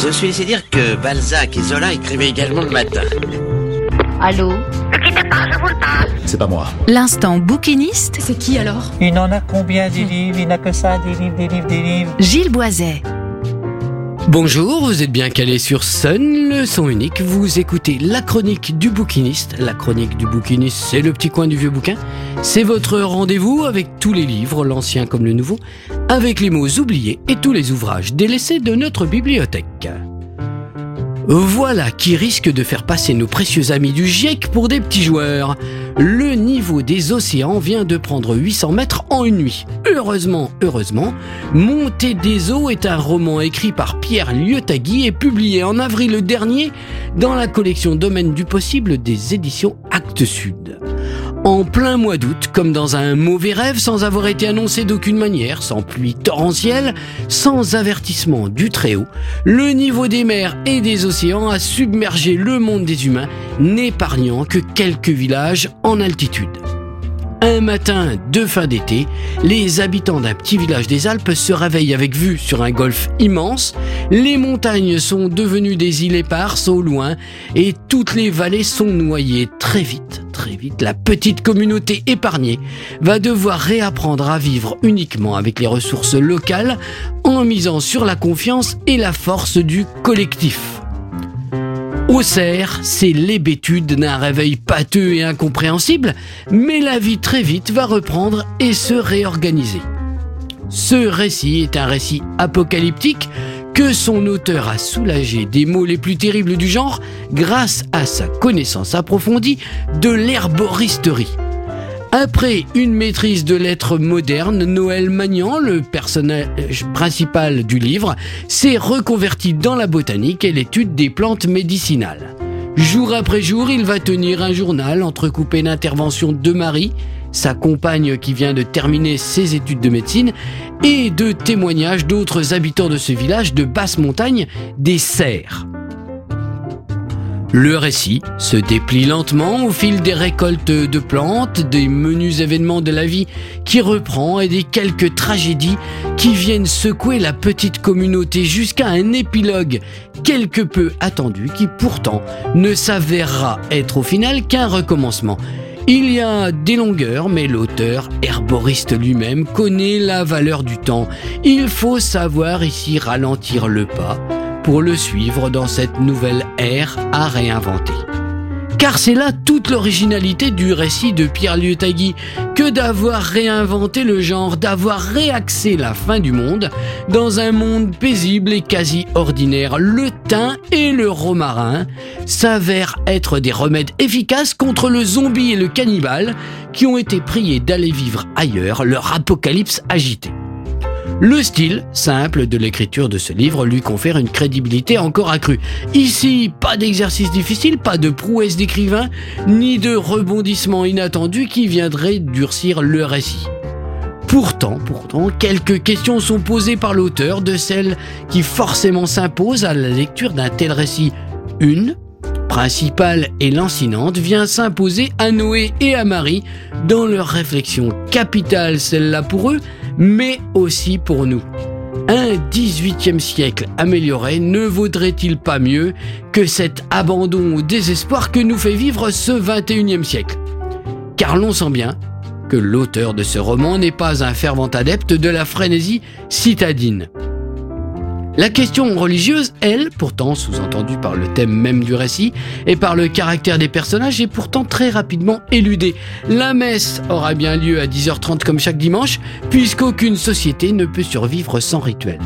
Je suis laissé dire que Balzac et Zola écrivaient également le matin. Allô C'est pas moi. L'instant bouquiniste, C'est qui alors Il n'en a combien des livres? Il n'a que ça, des livres, des livres, des livres. Gilles Boiset. Bonjour, vous êtes bien calé sur Sun, le son unique. Vous écoutez la chronique du bouquiniste. La chronique du bouquiniste, c'est le petit coin du vieux bouquin. C'est votre rendez-vous avec tous les livres, l'ancien comme le nouveau, avec les mots oubliés et tous les ouvrages délaissés de notre bibliothèque. Voilà qui risque de faire passer nos précieux amis du GIEC pour des petits joueurs. Le niveau des océans vient de prendre 800 mètres en une nuit. Heureusement, heureusement, Montée des eaux est un roman écrit par Pierre Liotagui et publié en avril dernier dans la collection Domaine du possible des éditions Actes Sud. En plein mois d'août, comme dans un mauvais rêve, sans avoir été annoncé d'aucune manière, sans pluie torrentielle, sans avertissement du Très-Haut, le niveau des mers et des océans a submergé le monde des humains, n'épargnant que quelques villages en altitude. Un matin de fin d'été, les habitants d'un petit village des Alpes se réveillent avec vue sur un golfe immense, les montagnes sont devenues des îles éparses au loin et toutes les vallées sont noyées très vite, très vite. La petite communauté épargnée va devoir réapprendre à vivre uniquement avec les ressources locales en misant sur la confiance et la force du collectif. Au cerf, c'est l'hébétude d'un réveil pâteux et incompréhensible, mais la vie très vite va reprendre et se réorganiser. Ce récit est un récit apocalyptique que son auteur a soulagé des maux les plus terribles du genre grâce à sa connaissance approfondie de l'herboristerie. Après une maîtrise de lettres modernes, Noël Magnan, le personnage principal du livre, s'est reconverti dans la botanique et l'étude des plantes médicinales. Jour après jour, il va tenir un journal entrecoupé d'interventions de Marie, sa compagne qui vient de terminer ses études de médecine, et de témoignages d'autres habitants de ce village de basse montagne, des cerfs. Le récit se déplie lentement au fil des récoltes de plantes, des menus événements de la vie qui reprend et des quelques tragédies qui viennent secouer la petite communauté jusqu'à un épilogue quelque peu attendu qui pourtant ne s'avérera être au final qu'un recommencement. Il y a des longueurs, mais l'auteur, herboriste lui-même, connaît la valeur du temps. Il faut savoir ici ralentir le pas pour le suivre dans cette nouvelle ère à réinventer. Car c'est là toute l'originalité du récit de Pierre Liotagui, que d'avoir réinventé le genre, d'avoir réaxé la fin du monde dans un monde paisible et quasi ordinaire. Le thym et le romarin s'avèrent être des remèdes efficaces contre le zombie et le cannibale qui ont été priés d'aller vivre ailleurs, leur apocalypse agité. Le style simple de l'écriture de ce livre lui confère une crédibilité encore accrue. Ici, pas d'exercice difficile, pas de prouesse d'écrivain, ni de rebondissement inattendu qui viendrait durcir le récit. Pourtant, pourtant, quelques questions sont posées par l'auteur de celles qui forcément s'imposent à la lecture d'un tel récit. Une, principale et lancinante, vient s'imposer à Noé et à Marie dans leur réflexion capitale, celle-là pour eux, mais aussi pour nous. Un 18e siècle amélioré ne vaudrait-il pas mieux que cet abandon au désespoir que nous fait vivre ce 21e siècle? Car l'on sent bien que l'auteur de ce roman n'est pas un fervent adepte de la frénésie citadine. La question religieuse, elle, pourtant sous-entendue par le thème même du récit et par le caractère des personnages, est pourtant très rapidement éludée. La messe aura bien lieu à 10h30 comme chaque dimanche, puisqu'aucune société ne peut survivre sans rituel.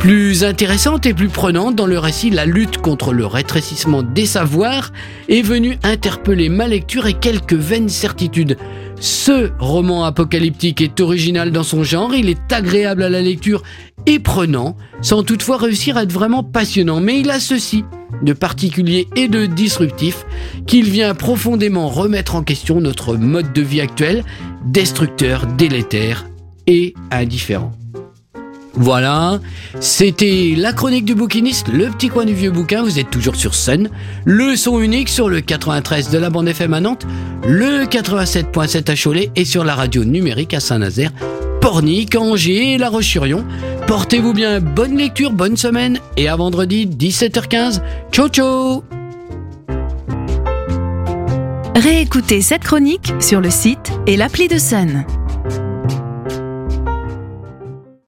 Plus intéressante et plus prenante dans le récit, la lutte contre le rétrécissement des savoirs est venue interpeller ma lecture et quelques vaines certitudes. Ce roman apocalyptique est original dans son genre, il est agréable à la lecture et prenant, sans toutefois réussir à être vraiment passionnant. Mais il a ceci de particulier et de disruptif qu'il vient profondément remettre en question notre mode de vie actuel, destructeur, délétère et indifférent. Voilà, c'était la chronique du bouquiniste, le petit coin du vieux bouquin, vous êtes toujours sur Sun, le son unique sur le 93 de la bande FM à Nantes, le 87.7 à Cholet et sur la radio numérique à Saint-Nazaire, Pornic, Angers et La Roche-sur-Yon. Portez-vous bien, bonne lecture, bonne semaine. Et à vendredi 17h15. Ciao ciao. Réécoutez cette chronique sur le site et l'appli de Sun.